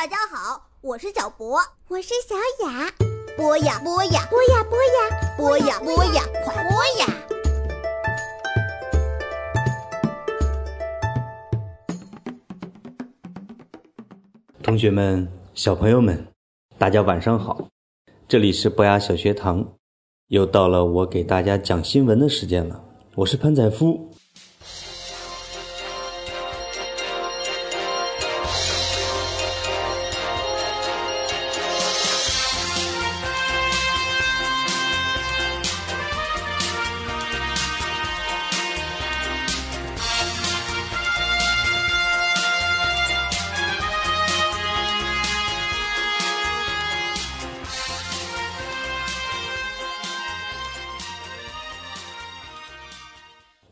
大家好，我是小博，我是小雅。播呀播呀，播呀播呀，播呀播呀，快播呀！同学们、小朋友们，大家晚上好！这里是博雅小学堂，又到了我给大家讲新闻的时间了。我是潘载夫。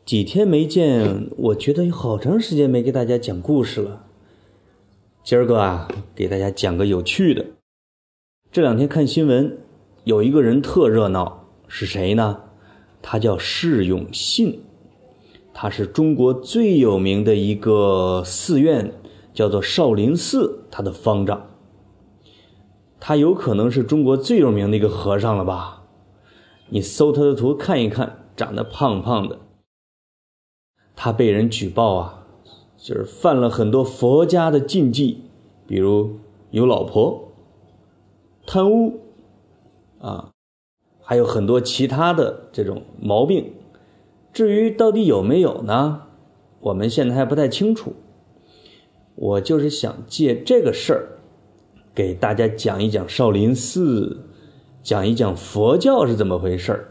几天没见，我觉得有好长时间没给大家讲故事了。今儿个啊，给大家讲个有趣的。这两天看新闻，有一个人特热闹，是谁呢？他叫释永信，他是中国最有名的一个寺院，叫做少林寺，他的方丈。他有可能是中国最有名的一个和尚了吧？你搜他的图看一看，长得胖胖的。他被人举报啊，就是犯了很多佛家的禁忌，比如有老婆、贪污，啊，还有很多其他的这种毛病。至于到底有没有呢？我们现在还不太清楚。我就是想借这个事儿，给大家讲一讲少林寺，讲一讲佛教是怎么回事儿，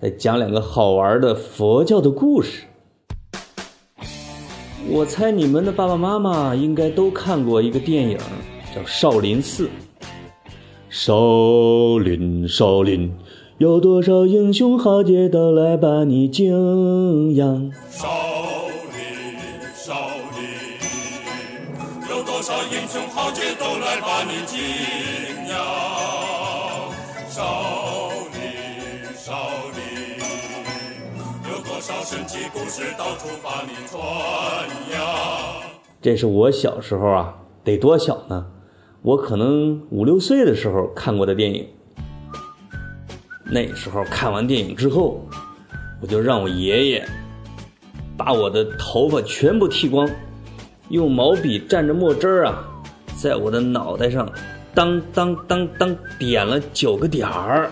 再讲两个好玩的佛教的故事。我猜你们的爸爸妈妈应该都看过一个电影，叫《少林寺》。少林，少林，有多少英雄豪杰都来把你敬仰。少林，少林，有多少英雄豪杰都来把你敬仰。神奇故事到处把你传扬。这是我小时候啊，得多小呢？我可能五六岁的时候看过的电影。那时候看完电影之后，我就让我爷爷把我的头发全部剃光，用毛笔蘸着墨汁儿啊，在我的脑袋上当当当当点了九个点儿，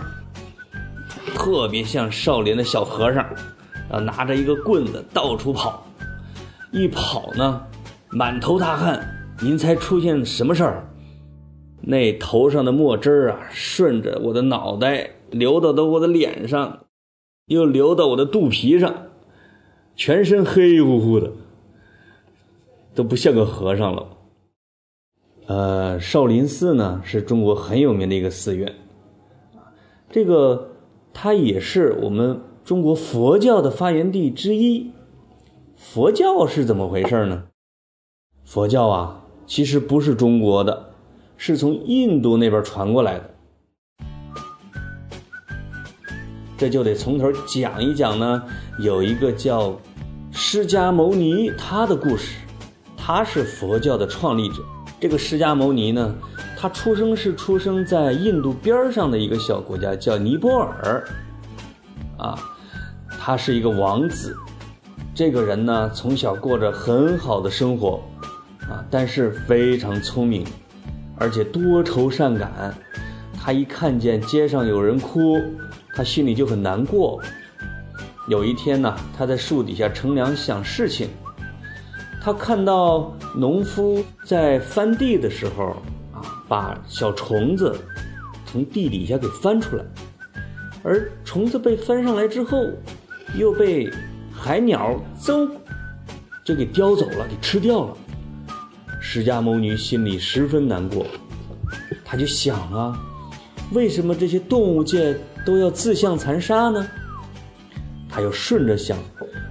特别像少林的小和尚，后拿着一个棍子到处跑，一跑呢，满头大汗。您猜出现什么事儿？那头上的墨汁儿啊，顺着我的脑袋流到的我的脸上，又流到我的肚皮上，全身黑乎乎的，都不像个和尚了。呃，少林寺呢是中国很有名的一个寺院，这个它也是我们中国佛教的发源地之一。佛教是怎么回事呢？佛教啊，其实不是中国的。是从印度那边传过来的，这就得从头讲一讲呢。有一个叫释迦牟尼，他的故事，他是佛教的创立者。这个释迦牟尼呢，他出生是出生在印度边上的一个小国家，叫尼泊尔。啊，他是一个王子。这个人呢，从小过着很好的生活，啊，但是非常聪明。而且多愁善感，他一看见街上有人哭，他心里就很难过。有一天呢，他在树底下乘凉想事情，他看到农夫在翻地的时候啊，把小虫子从地底下给翻出来，而虫子被翻上来之后，又被海鸟嗖就给叼走了，给吃掉了。释迦牟尼心里十分难过，他就想啊，为什么这些动物界都要自相残杀呢？他又顺着想，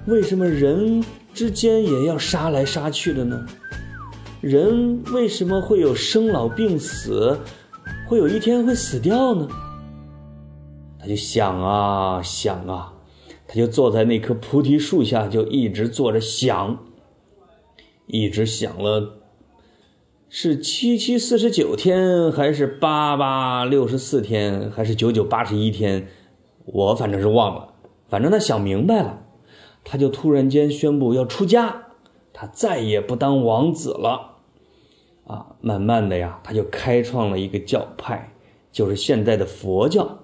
为什么人之间也要杀来杀去的呢？人为什么会有生老病死，会有一天会死掉呢？他就想啊想啊，他就坐在那棵菩提树下，就一直坐着想，一直想了。是七七四十九天，还是八八六十四天，还是九九八十一天？我反正是忘了。反正他想明白了，他就突然间宣布要出家，他再也不当王子了。啊，慢慢的呀，他就开创了一个教派，就是现在的佛教。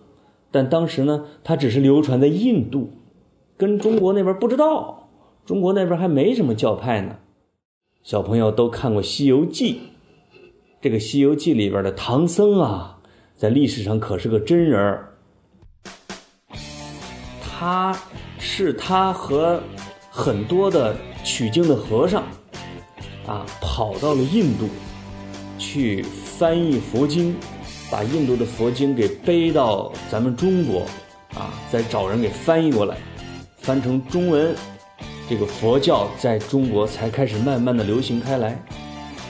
但当时呢，他只是流传在印度，跟中国那边不知道，中国那边还没什么教派呢。小朋友都看过《西游记》，这个《西游记》里边的唐僧啊，在历史上可是个真人儿。他是他和很多的取经的和尚啊，跑到了印度去翻译佛经，把印度的佛经给背到咱们中国啊，再找人给翻译过来，翻成中文。这个佛教在中国才开始慢慢的流行开来。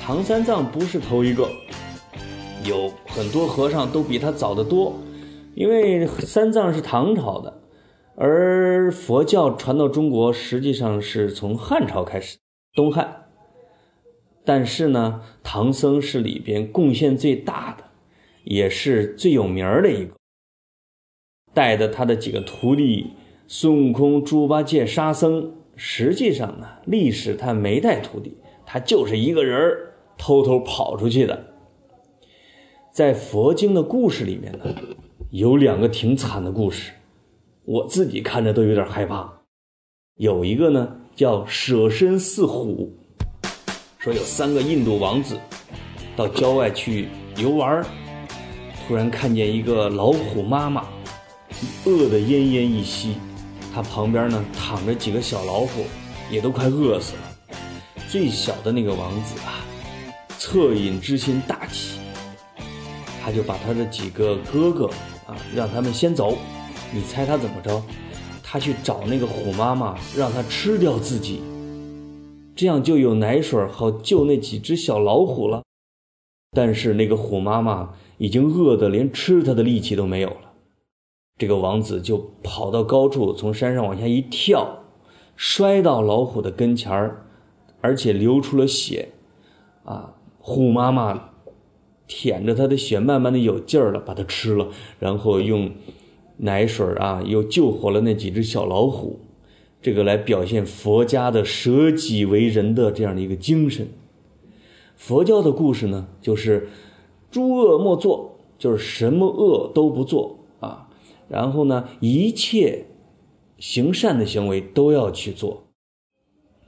唐三藏不是头一个，有很多和尚都比他早得多，因为三藏是唐朝的。而佛教传到中国，实际上是从汉朝开始，东汉。但是呢，唐僧是里边贡献最大的，也是最有名儿的一个。带着他的几个徒弟孙悟空、猪八戒、沙僧，实际上呢，历史他没带徒弟，他就是一个人偷偷跑出去的。在佛经的故事里面呢，有两个挺惨的故事。我自己看着都有点害怕。有一个呢叫舍身饲虎，说有三个印度王子到郊外去游玩，突然看见一个老虎妈妈饿得奄奄一息，他旁边呢躺着几个小老虎，也都快饿死了。最小的那个王子啊，恻隐之心大起，他就把他的几个哥哥啊让他们先走。你猜他怎么着？他去找那个虎妈妈，让他吃掉自己，这样就有奶水好救那几只小老虎了。但是那个虎妈妈已经饿得连吃他的力气都没有了。这个王子就跑到高处，从山上往下一跳，摔到老虎的跟前儿，而且流出了血。啊，虎妈妈舔着他的血，慢慢的有劲儿了，把它吃了，然后用。奶水啊，又救活了那几只小老虎，这个来表现佛家的舍己为人的这样的一个精神。佛教的故事呢，就是诸恶莫作，就是什么恶都不做，然后呢，一切行善的行为都要去做，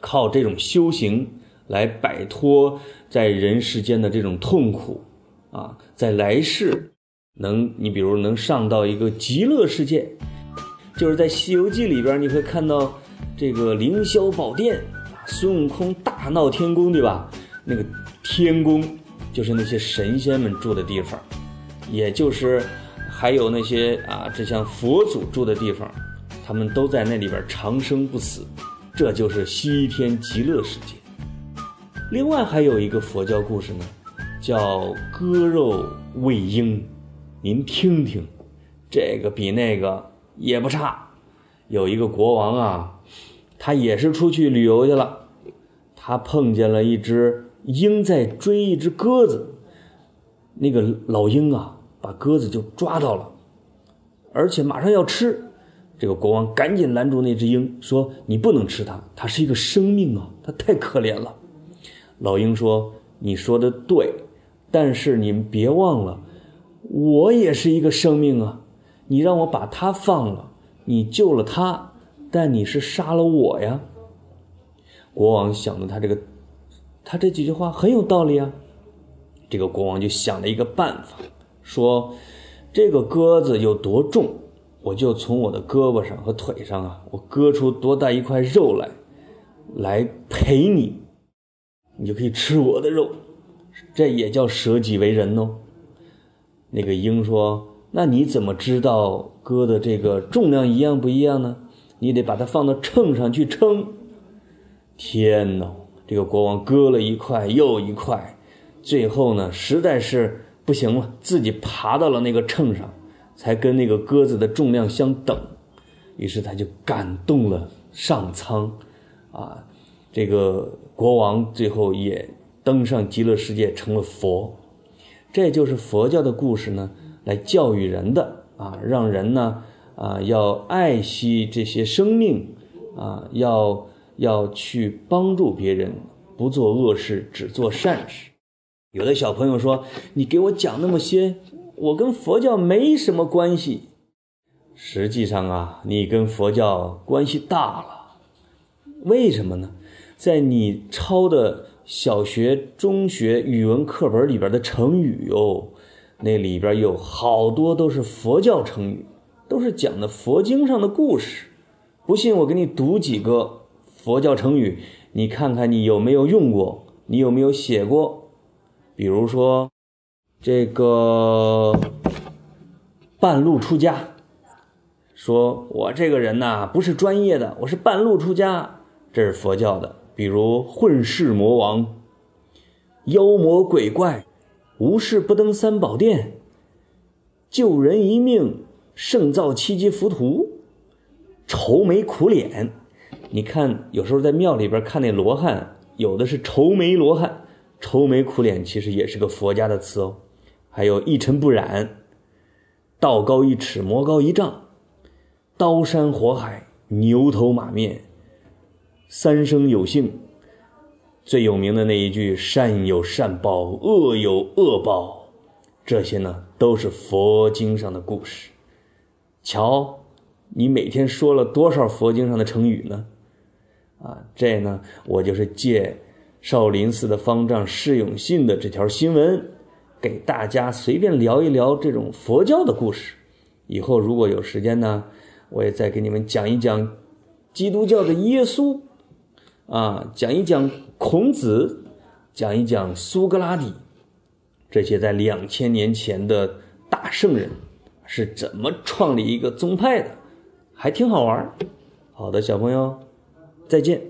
靠这种修行来摆脱在人世间的这种痛苦啊，在来世。能，你比如能上到一个极乐世界，就是在《西游记》里边，你会看到这个凌霄宝殿，孙悟空大闹天宫，对吧？那个天宫就是那些神仙们住的地方，也就是还有那些啊，这像佛祖住的地方，他们都在那里边长生不死，这就是西天极乐世界。另外还有一个佛教故事呢，叫割肉喂鹰。您听听，这个比那个也不差。有一个国王啊，他也是出去旅游去了，他碰见了一只鹰在追一只鸽子，那个老鹰啊，把鸽子就抓到了，而且马上要吃。这个国王赶紧拦住那只鹰，说：“你不能吃它，它是一个生命啊，它太可怜了。”老鹰说：“你说的对，但是你们别忘了。”我也是一个生命啊！你让我把它放了，你救了它，但你是杀了我呀！国王想的他这个，他这几句话很有道理啊。这个国王就想了一个办法，说：“这个鸽子有多重，我就从我的胳膊上和腿上啊，我割出多大一块肉来，来陪你，你就可以吃我的肉。这也叫舍己为人哦。”那个鹰说：“那你怎么知道割的这个重量一样不一样呢？你得把它放到秤上去称。”天哪！这个国王割了一块又一块，最后呢，实在是不行了，自己爬到了那个秤上，才跟那个鸽子的重量相等。于是他就感动了上苍，啊，这个国王最后也。登上极乐世界成了佛。这就是佛教的故事呢，来教育人的啊，让人呢啊要爱惜这些生命啊，要要去帮助别人，不做恶事，只做善事。有的小朋友说：“你给我讲那么些，我跟佛教没什么关系。”实际上啊，你跟佛教关系大了。为什么呢？在你抄的小学、中学语文课本里边的成语哦，那里边有好多都是佛教成语，都是讲的佛经上的故事。不信我给你读几个佛教成语，你看看你有没有用过，你有没有写过？比如说这个半路出家。说我这个人呐，不是专业的，我是半路出家，这是佛教的。比如混世魔王、妖魔鬼怪、无事不登三宝殿、救人一命胜造七级浮屠、愁眉苦脸。你看，有时候在庙里边看那罗汉，有的是愁眉罗汉，愁眉苦脸其实也是个佛家的词哦。还有一尘不染、道高一尺魔高一丈。刀山火海，牛头马面，三生有幸。最有名的那一句“善有善报，恶有恶报”，这些呢都是佛经上的故事。瞧，你每天说了多少佛经上的成语呢？啊，这呢，我就是借少林寺的方丈释永信的这条新闻，给大家随便聊一聊这种佛教的故事。以后如果有时间呢？我也再给你们讲一讲基督教的耶稣，啊，讲一讲孔子，讲一讲苏格拉底，这些在两千年前的大圣人是怎么创立一个宗派的，还挺好玩好的，小朋友，再见。